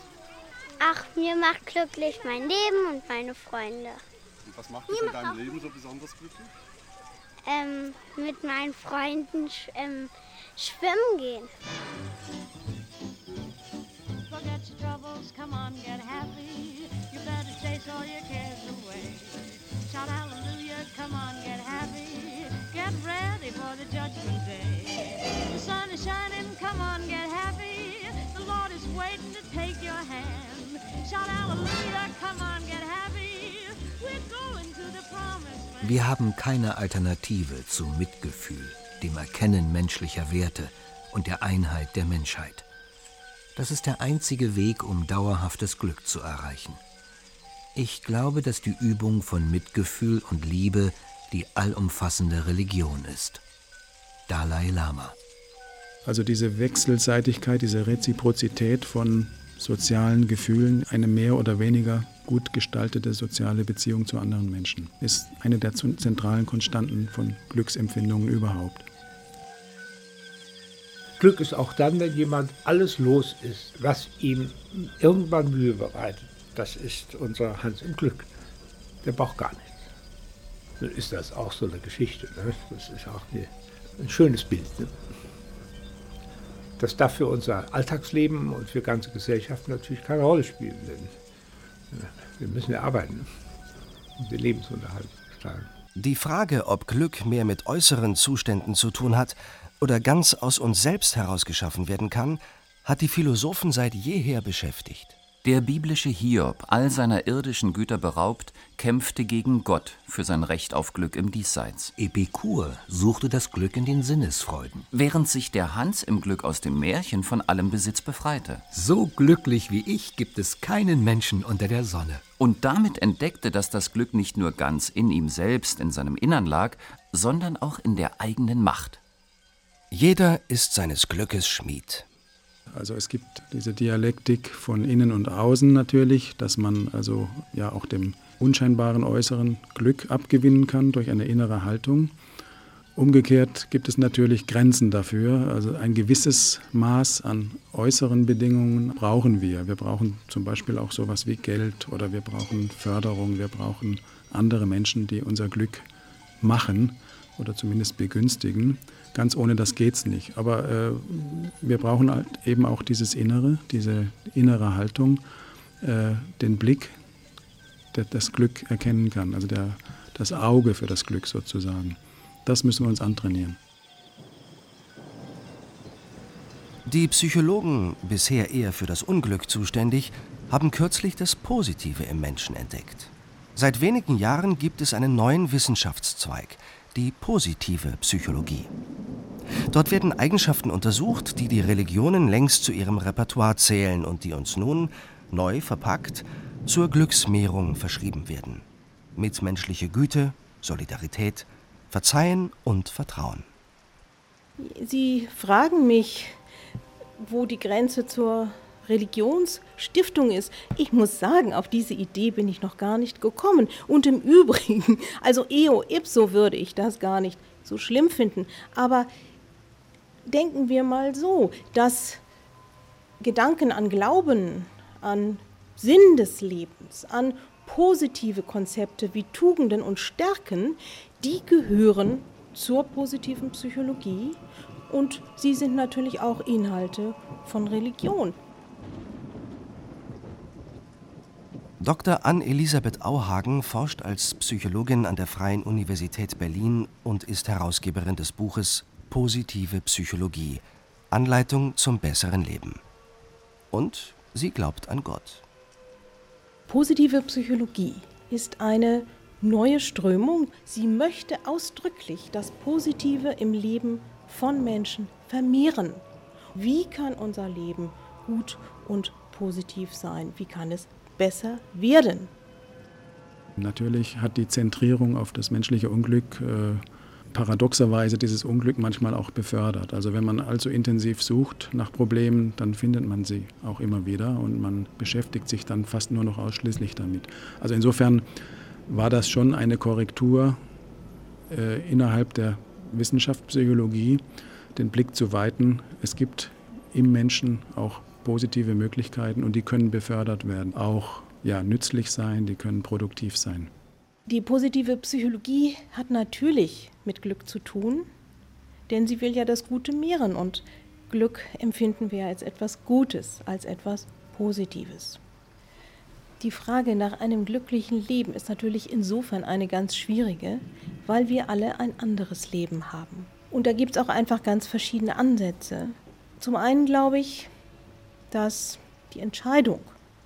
Ach, mir macht glücklich mein Leben und meine Freunde. Und was macht dich in deinem Leben so besonders glücklich? Ähm, mit meinen Freunden sch ähm, schwimmen gehen. Forget your troubles, come on, get happy. You better chase all your cares away. Shout hallelujah, come on, get happy. Get ready for the judgment day. The sun is shining, come on, get happy. The Lord is waiting to take your hand. Shout hallelujah, come on, get happy. We're going to the promised land. Wir haben keine Alternative zu Mitgefühl, dem Erkennen menschlicher Werte und der Einheit der Menschheit. Das ist der einzige Weg, um dauerhaftes Glück zu erreichen. Ich glaube, dass die Übung von Mitgefühl und Liebe die allumfassende Religion ist. Dalai Lama. Also diese Wechselseitigkeit, diese Reziprozität von sozialen Gefühlen, eine mehr oder weniger gut gestaltete soziale Beziehung zu anderen Menschen, ist eine der zentralen Konstanten von Glücksempfindungen überhaupt. Glück ist auch dann, wenn jemand alles los ist, was ihm irgendwann Mühe bereitet. Das ist unser Hans im Glück. Der braucht gar nichts. dann ist das auch so eine Geschichte. Ne? Das ist auch eine, ein schönes Bild. Ne? Das darf für unser Alltagsleben und für ganze Gesellschaft natürlich keine Rolle spielen, denn wir müssen ja arbeiten und den Lebensunterhalt steigen. Die Frage, ob Glück mehr mit äußeren Zuständen zu tun hat oder ganz aus uns selbst herausgeschaffen werden kann, hat die Philosophen seit jeher beschäftigt. Der biblische Hiob, all seiner irdischen Güter beraubt, kämpfte gegen Gott für sein Recht auf Glück im Diesseits. Epikur suchte das Glück in den Sinnesfreuden. Während sich der Hans im Glück aus dem Märchen von allem Besitz befreite. So glücklich wie ich gibt es keinen Menschen unter der Sonne. Und damit entdeckte, dass das Glück nicht nur ganz in ihm selbst, in seinem Innern lag, sondern auch in der eigenen Macht. Jeder ist seines Glückes Schmied. Also es gibt diese Dialektik von innen und außen natürlich, dass man also ja auch dem unscheinbaren äußeren Glück abgewinnen kann durch eine innere Haltung. Umgekehrt gibt es natürlich Grenzen dafür. Also ein gewisses Maß an äußeren Bedingungen brauchen wir. Wir brauchen zum Beispiel auch sowas wie Geld oder wir brauchen Förderung, wir brauchen andere Menschen, die unser Glück machen oder zumindest begünstigen. Ganz ohne das geht es nicht. Aber äh, wir brauchen halt eben auch dieses Innere, diese innere Haltung, äh, den Blick, der das Glück erkennen kann, also der, das Auge für das Glück sozusagen. Das müssen wir uns antrainieren. Die Psychologen, bisher eher für das Unglück zuständig, haben kürzlich das Positive im Menschen entdeckt. Seit wenigen Jahren gibt es einen neuen Wissenschaftszweig, die positive Psychologie. Dort werden Eigenschaften untersucht, die die Religionen längst zu ihrem Repertoire zählen und die uns nun, neu verpackt, zur Glücksmehrung verschrieben werden. Mitmenschliche Güte, Solidarität, Verzeihen und Vertrauen. Sie fragen mich, wo die Grenze zur Religionsstiftung ist. Ich muss sagen, auf diese Idee bin ich noch gar nicht gekommen. Und im Übrigen, also eo ipso würde ich das gar nicht so schlimm finden. Aber denken wir mal so, dass Gedanken an Glauben, an Sinn des Lebens, an positive Konzepte wie Tugenden und Stärken, die gehören zur positiven Psychologie und sie sind natürlich auch Inhalte von Religion. Dr. Ann-Elisabeth Auhagen forscht als Psychologin an der Freien Universität Berlin und ist Herausgeberin des Buches Positive Psychologie Anleitung zum besseren Leben. Und sie glaubt an Gott. Positive Psychologie ist eine neue Strömung. Sie möchte ausdrücklich das Positive im Leben von Menschen vermehren. Wie kann unser Leben gut und positiv sein? Wie kann es besser werden. Natürlich hat die Zentrierung auf das menschliche Unglück äh, paradoxerweise dieses Unglück manchmal auch befördert. Also wenn man allzu intensiv sucht nach Problemen, dann findet man sie auch immer wieder und man beschäftigt sich dann fast nur noch ausschließlich damit. Also insofern war das schon eine Korrektur äh, innerhalb der Wissenschaftspsychologie, den Blick zu weiten. Es gibt im Menschen auch positive Möglichkeiten und die können befördert werden, auch ja, nützlich sein, die können produktiv sein. Die positive Psychologie hat natürlich mit Glück zu tun, denn sie will ja das Gute mehren und Glück empfinden wir als etwas Gutes, als etwas Positives. Die Frage nach einem glücklichen Leben ist natürlich insofern eine ganz schwierige, weil wir alle ein anderes Leben haben. Und da gibt es auch einfach ganz verschiedene Ansätze. Zum einen glaube ich, dass die Entscheidung,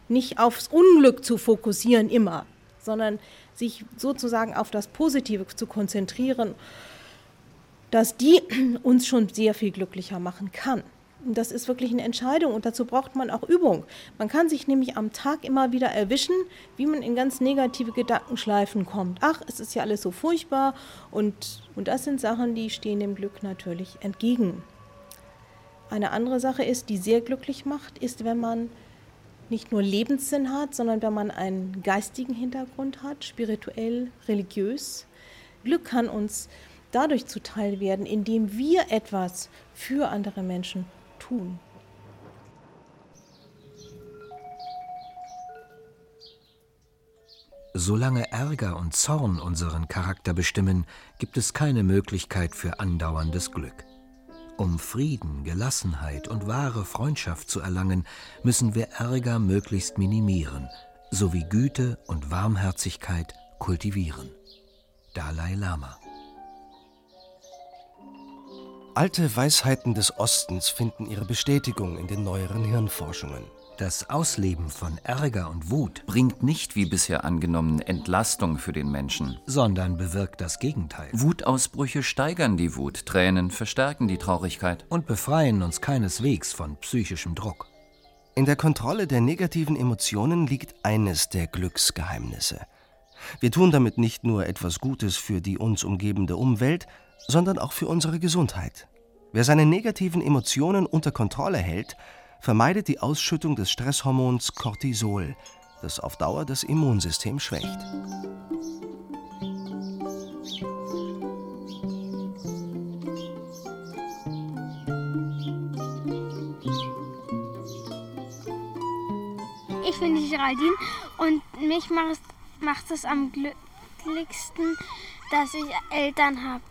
nicht aufs Unglück zu fokussieren immer, sondern sich sozusagen auf das Positive zu konzentrieren, dass die uns schon sehr viel glücklicher machen kann. Das ist wirklich eine Entscheidung und dazu braucht man auch Übung. Man kann sich nämlich am Tag immer wieder erwischen, wie man in ganz negative Gedankenschleifen kommt. Ach, es ist ja alles so furchtbar und, und das sind Sachen, die stehen dem Glück natürlich entgegen. Eine andere Sache ist, die sehr glücklich macht, ist, wenn man nicht nur Lebenssinn hat, sondern wenn man einen geistigen Hintergrund hat, spirituell, religiös. Glück kann uns dadurch zuteil werden, indem wir etwas für andere Menschen tun. Solange Ärger und Zorn unseren Charakter bestimmen, gibt es keine Möglichkeit für andauerndes Glück. Um Frieden, Gelassenheit und wahre Freundschaft zu erlangen, müssen wir Ärger möglichst minimieren, sowie Güte und Warmherzigkeit kultivieren. Dalai Lama Alte Weisheiten des Ostens finden ihre Bestätigung in den neueren Hirnforschungen. Das Ausleben von Ärger und Wut bringt nicht wie bisher angenommen Entlastung für den Menschen, sondern bewirkt das Gegenteil. Wutausbrüche steigern die Wut, Tränen verstärken die Traurigkeit und befreien uns keineswegs von psychischem Druck. In der Kontrolle der negativen Emotionen liegt eines der Glücksgeheimnisse. Wir tun damit nicht nur etwas Gutes für die uns umgebende Umwelt, sondern auch für unsere Gesundheit. Wer seine negativen Emotionen unter Kontrolle hält, vermeidet die Ausschüttung des Stresshormons Cortisol, das auf Dauer das Immunsystem schwächt. Ich bin die Geraldine und mich macht es am glücklichsten, dass ich Eltern habe.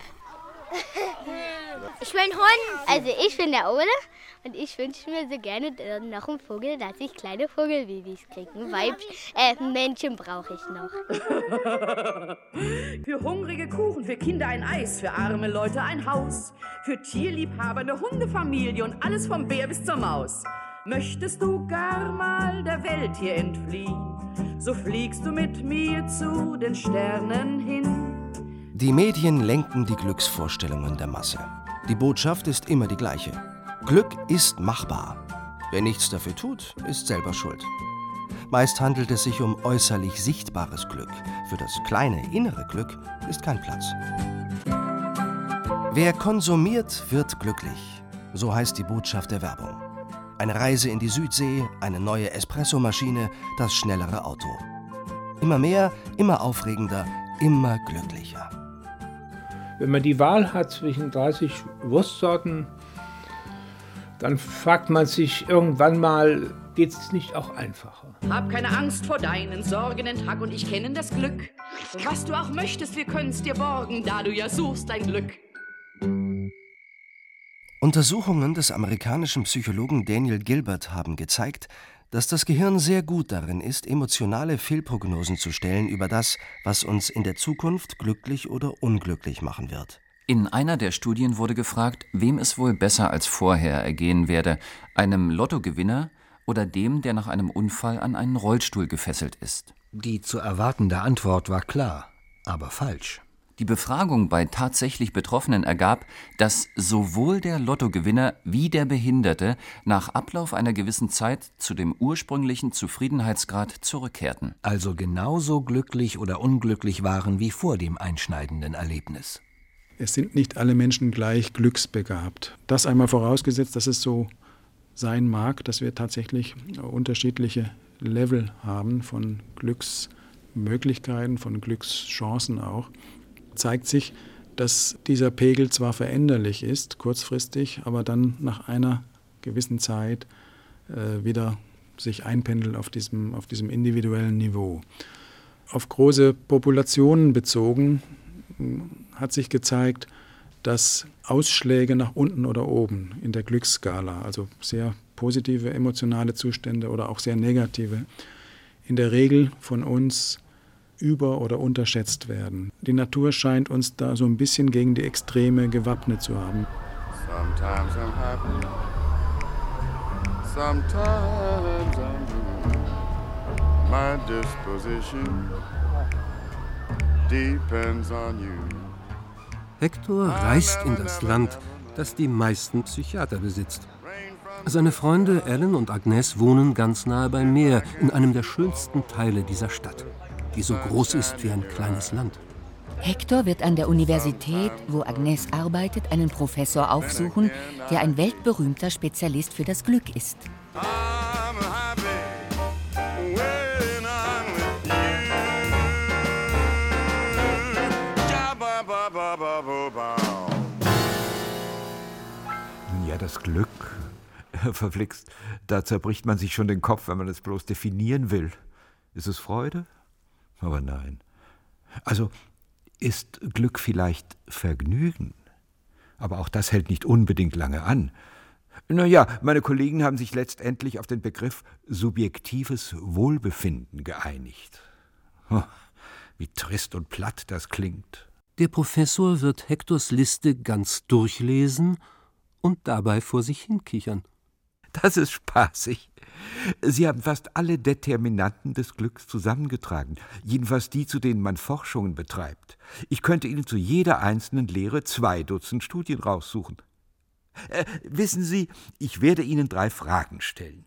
Ich bin Hund. Also ich bin der Ole und ich wünsche mir so gerne noch einen Vogel, dass ich kleine Vogelbabys kriege. Ein Weib, äh, ein Männchen brauche ich noch. für hungrige Kuchen, für Kinder ein Eis, für arme Leute ein Haus, für Tierliebhaber eine Hundefamilie und alles vom Bär bis zur Maus. Möchtest du gar mal der Welt hier entfliehen, so fliegst du mit mir zu den Sternen hin. Die Medien lenken die Glücksvorstellungen der Masse. Die Botschaft ist immer die gleiche. Glück ist machbar. Wer nichts dafür tut, ist selber schuld. Meist handelt es sich um äußerlich sichtbares Glück. Für das kleine innere Glück ist kein Platz. Wer konsumiert, wird glücklich. So heißt die Botschaft der Werbung. Eine Reise in die Südsee, eine neue Espressomaschine, das schnellere Auto. Immer mehr, immer aufregender, immer glücklicher. Wenn man die Wahl hat zwischen 30 Wurstsorten, dann fragt man sich irgendwann mal, geht es nicht auch einfacher? Hab keine Angst vor deinen Sorgen, denn Tag und ich kennen das Glück. Was du auch möchtest, wir können's dir borgen, da du ja suchst dein Glück. Untersuchungen des amerikanischen Psychologen Daniel Gilbert haben gezeigt, dass das Gehirn sehr gut darin ist, emotionale Fehlprognosen zu stellen über das, was uns in der Zukunft glücklich oder unglücklich machen wird. In einer der Studien wurde gefragt, wem es wohl besser als vorher ergehen werde, einem Lottogewinner oder dem, der nach einem Unfall an einen Rollstuhl gefesselt ist. Die zu erwartende Antwort war klar, aber falsch. Die Befragung bei tatsächlich Betroffenen ergab, dass sowohl der Lottogewinner wie der Behinderte nach Ablauf einer gewissen Zeit zu dem ursprünglichen Zufriedenheitsgrad zurückkehrten. Also genauso glücklich oder unglücklich waren wie vor dem einschneidenden Erlebnis. Es sind nicht alle Menschen gleich glücksbegabt. Das einmal vorausgesetzt, dass es so sein mag, dass wir tatsächlich unterschiedliche Level haben von Glücksmöglichkeiten, von Glückschancen auch zeigt sich, dass dieser Pegel zwar veränderlich ist, kurzfristig, aber dann nach einer gewissen Zeit äh, wieder sich einpendelt auf diesem, auf diesem individuellen Niveau. Auf große Populationen bezogen hat sich gezeigt, dass Ausschläge nach unten oder oben in der Glücksskala, also sehr positive emotionale Zustände oder auch sehr negative, in der Regel von uns über- oder unterschätzt werden. Die Natur scheint uns da so ein bisschen gegen die Extreme gewappnet zu haben. Sometimes I'm happy. Sometimes I'm. My disposition. Hector reist in das Land, das die meisten Psychiater besitzt. Seine Freunde Ellen und Agnes wohnen ganz nahe beim Meer, in einem der schönsten Teile dieser Stadt die so groß ist wie ein kleines Land. Hector wird an der Universität, wo Agnes arbeitet, einen Professor aufsuchen, der ein weltberühmter Spezialist für das Glück ist. Das Glück. Verflixt, da zerbricht man sich schon den Kopf, wenn man es bloß definieren will. Ist es Freude? Aber nein. Also ist Glück vielleicht Vergnügen? Aber auch das hält nicht unbedingt lange an. Na ja, meine Kollegen haben sich letztendlich auf den Begriff subjektives Wohlbefinden geeinigt. Wie trist und platt das klingt. Der Professor wird Hektors Liste ganz durchlesen und dabei vor sich hinkichern. Das ist spaßig. Sie haben fast alle Determinanten des Glücks zusammengetragen, jedenfalls die, zu denen man Forschungen betreibt. Ich könnte Ihnen zu jeder einzelnen Lehre zwei Dutzend Studien raussuchen. Äh, wissen Sie, ich werde Ihnen drei Fragen stellen.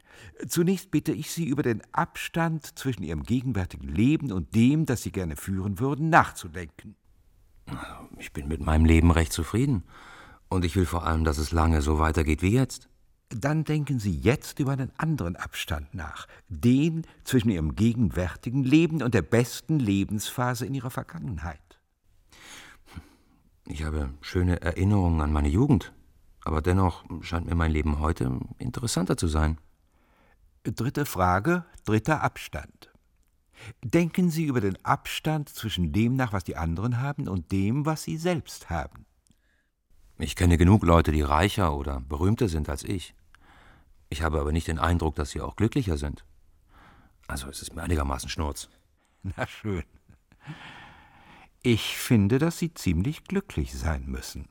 Zunächst bitte ich Sie, über den Abstand zwischen Ihrem gegenwärtigen Leben und dem, das Sie gerne führen würden, nachzudenken. Ich bin mit meinem Leben recht zufrieden. Und ich will vor allem, dass es lange so weitergeht wie jetzt. Dann denken Sie jetzt über einen anderen Abstand nach, den zwischen Ihrem gegenwärtigen Leben und der besten Lebensphase in Ihrer Vergangenheit. Ich habe schöne Erinnerungen an meine Jugend, aber dennoch scheint mir mein Leben heute interessanter zu sein. Dritte Frage, dritter Abstand. Denken Sie über den Abstand zwischen dem nach, was die anderen haben, und dem, was Sie selbst haben. Ich kenne genug Leute, die reicher oder berühmter sind als ich. Ich habe aber nicht den Eindruck, dass sie auch glücklicher sind. Also es ist mir einigermaßen Schnurz. Na schön. Ich finde, dass Sie ziemlich glücklich sein müssen.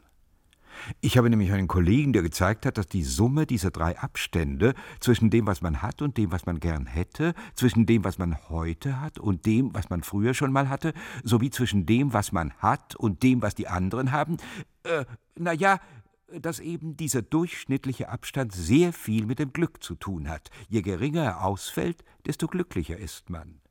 Ich habe nämlich einen Kollegen, der gezeigt hat, dass die Summe dieser drei Abstände zwischen dem, was man hat und dem, was man gern hätte, zwischen dem, was man heute hat und dem, was man früher schon mal hatte, sowie zwischen dem, was man hat und dem, was die anderen haben, äh, na ja, dass eben dieser durchschnittliche Abstand sehr viel mit dem Glück zu tun hat. Je geringer er ausfällt, desto glücklicher ist man.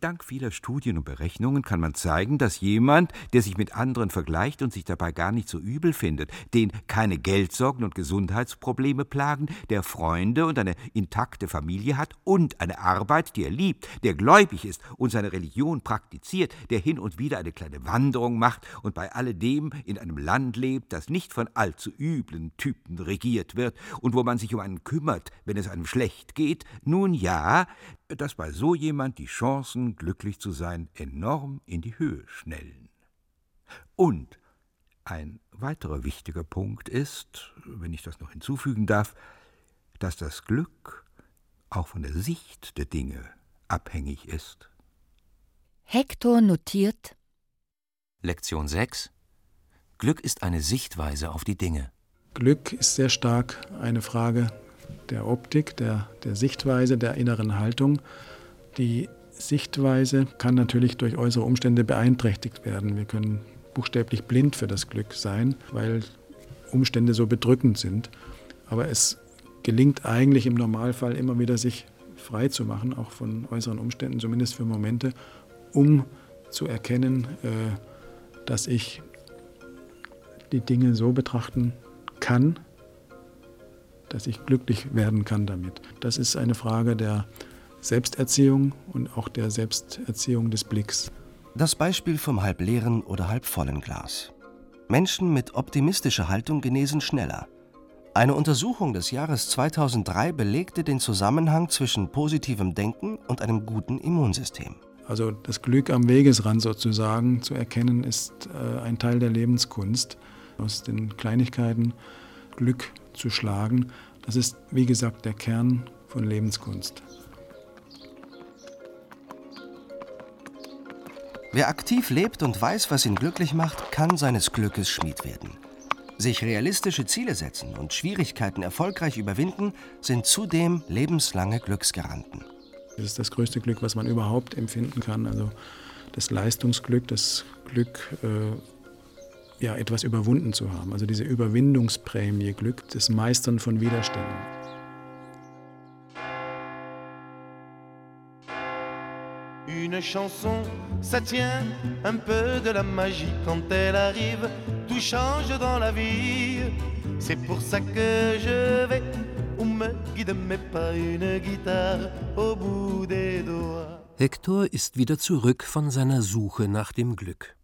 Dank vieler Studien und Berechnungen kann man zeigen, dass jemand, der sich mit anderen vergleicht und sich dabei gar nicht so übel findet, den keine Geldsorgen und Gesundheitsprobleme plagen, der Freunde und eine intakte Familie hat und eine Arbeit, die er liebt, der gläubig ist und seine Religion praktiziert, der hin und wieder eine kleine Wanderung macht und bei alledem in einem Land lebt, das nicht von allzu üblen Typen regiert wird und wo man sich um einen kümmert, wenn es einem schlecht geht, nun ja, dass bei so jemand die Chancen, glücklich zu sein, enorm in die Höhe schnellen. Und ein weiterer wichtiger Punkt ist, wenn ich das noch hinzufügen darf, dass das Glück auch von der Sicht der Dinge abhängig ist. Hektor notiert Lektion 6 Glück ist eine Sichtweise auf die Dinge. Glück ist sehr stark eine Frage der Optik, der, der Sichtweise, der inneren Haltung. Die Sichtweise kann natürlich durch äußere Umstände beeinträchtigt werden. Wir können buchstäblich blind für das Glück sein, weil Umstände so bedrückend sind. Aber es gelingt eigentlich im Normalfall immer wieder, sich frei zu machen, auch von äußeren Umständen, zumindest für Momente, um zu erkennen, äh, dass ich die Dinge so betrachten kann, dass ich glücklich werden kann damit. Das ist eine Frage der Selbsterziehung und auch der Selbsterziehung des Blicks. Das Beispiel vom halbleeren oder halbvollen Glas. Menschen mit optimistischer Haltung genesen schneller. Eine Untersuchung des Jahres 2003 belegte den Zusammenhang zwischen positivem Denken und einem guten Immunsystem. Also das Glück am Wegesrand sozusagen zu erkennen, ist äh, ein Teil der Lebenskunst. Aus den Kleinigkeiten Glück zu schlagen. Das ist, wie gesagt, der Kern von Lebenskunst. Wer aktiv lebt und weiß, was ihn glücklich macht, kann seines Glückes Schmied werden. Sich realistische Ziele setzen und Schwierigkeiten erfolgreich überwinden, sind zudem lebenslange Glücksgaranten. Das ist das größte Glück, was man überhaupt empfinden kann. Also das Leistungsglück, das Glück, äh, ja, etwas überwunden zu haben. Also diese Überwindungsprämie, Glück, das Meistern von Widerständen. Une chanson, ça tient un peu de la magie quand elle arrive, tout change dans la vie. C'est pour ça que je vais où me guide mes pas une guitare au bout des doigts. Hector ist wieder zurück von seiner Suche nach dem Glück.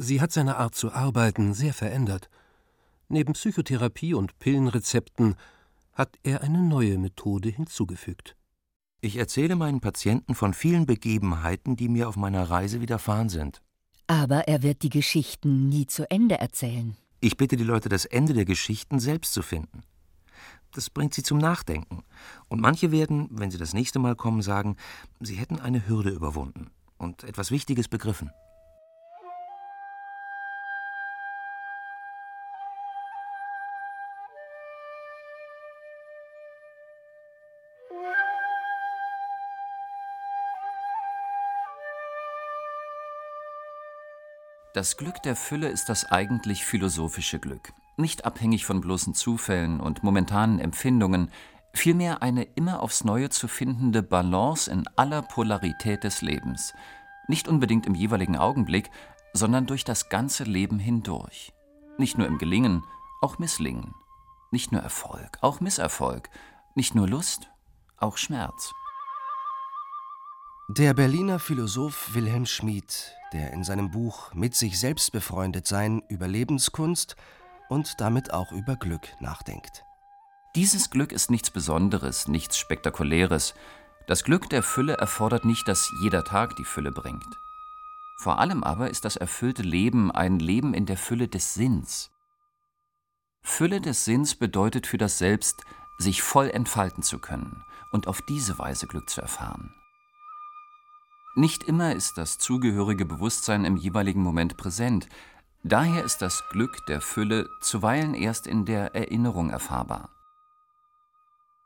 Sie hat seine Art zu arbeiten sehr verändert. Neben Psychotherapie und Pillenrezepten hat er eine neue Methode hinzugefügt. Ich erzähle meinen Patienten von vielen Begebenheiten, die mir auf meiner Reise widerfahren sind. Aber er wird die Geschichten nie zu Ende erzählen. Ich bitte die Leute, das Ende der Geschichten selbst zu finden. Das bringt sie zum Nachdenken. Und manche werden, wenn sie das nächste Mal kommen, sagen, sie hätten eine Hürde überwunden und etwas Wichtiges begriffen. Das Glück der Fülle ist das eigentlich philosophische Glück, nicht abhängig von bloßen Zufällen und momentanen Empfindungen, vielmehr eine immer aufs Neue zu findende Balance in aller Polarität des Lebens, nicht unbedingt im jeweiligen Augenblick, sondern durch das ganze Leben hindurch. Nicht nur im Gelingen, auch Misslingen. Nicht nur Erfolg, auch Misserfolg. Nicht nur Lust, auch Schmerz. Der Berliner Philosoph Wilhelm Schmid, der in seinem Buch Mit sich selbst befreundet sein über Lebenskunst und damit auch über Glück nachdenkt. Dieses Glück ist nichts Besonderes, nichts Spektakuläres. Das Glück der Fülle erfordert nicht, dass jeder Tag die Fülle bringt. Vor allem aber ist das erfüllte Leben ein Leben in der Fülle des Sinns. Fülle des Sinns bedeutet für das Selbst, sich voll entfalten zu können und auf diese Weise Glück zu erfahren. Nicht immer ist das zugehörige Bewusstsein im jeweiligen Moment präsent. Daher ist das Glück der Fülle zuweilen erst in der Erinnerung erfahrbar.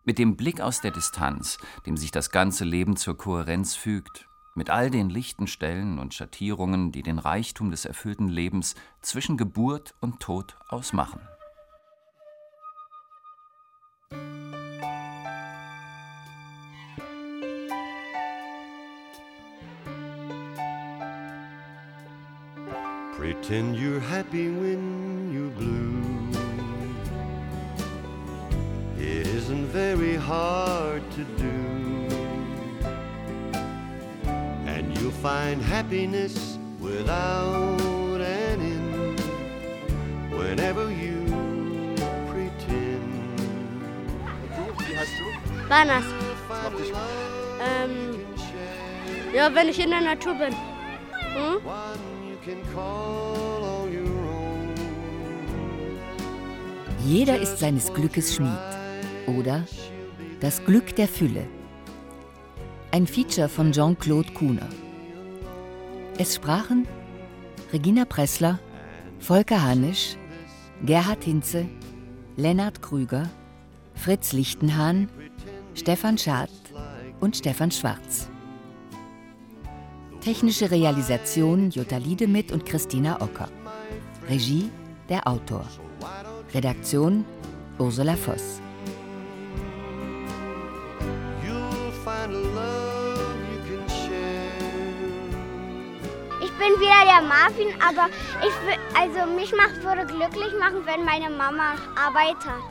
Mit dem Blick aus der Distanz, dem sich das ganze Leben zur Kohärenz fügt, mit all den lichten Stellen und Schattierungen, die den Reichtum des erfüllten Lebens zwischen Geburt und Tod ausmachen. Pretend you're happy when you're blue. It isn't very hard to do. And you'll find happiness without an end whenever you pretend. Wie heißt du? Banas. Ähm, ja, wenn ich in der Natur bin. Hm? Jeder ist seines Glückes Schmied. Oder Das Glück der Fülle. Ein Feature von Jean-Claude Kuhner. Es sprachen Regina Pressler, Volker Hanisch, Gerhard Hinze, Lennart Krüger, Fritz Lichtenhahn, Stefan Schad und Stefan Schwarz. Technische Realisation Jutta Liedemit und Christina Ocker. Regie der Autor. Redaktion Ursula Voss. Ich bin wieder der Marvin, aber ich will, also mich macht, würde glücklich machen, wenn meine Mama Arbeit hat.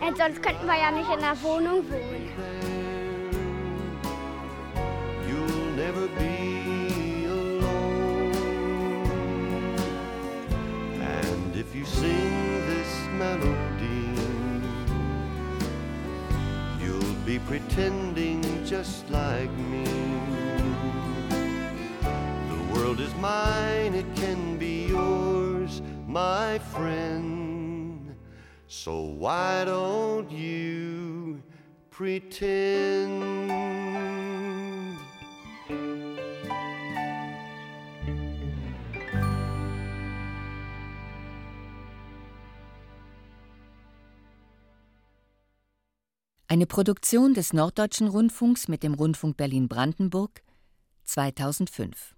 Denn sonst könnten wir ja nicht in der Wohnung wohnen. You'll never be you sing this melody, you'll be pretending just like me. The world is mine, it can be yours, my friend. So why don't you pretend? Eine Produktion des Norddeutschen Rundfunks mit dem Rundfunk Berlin-Brandenburg 2005.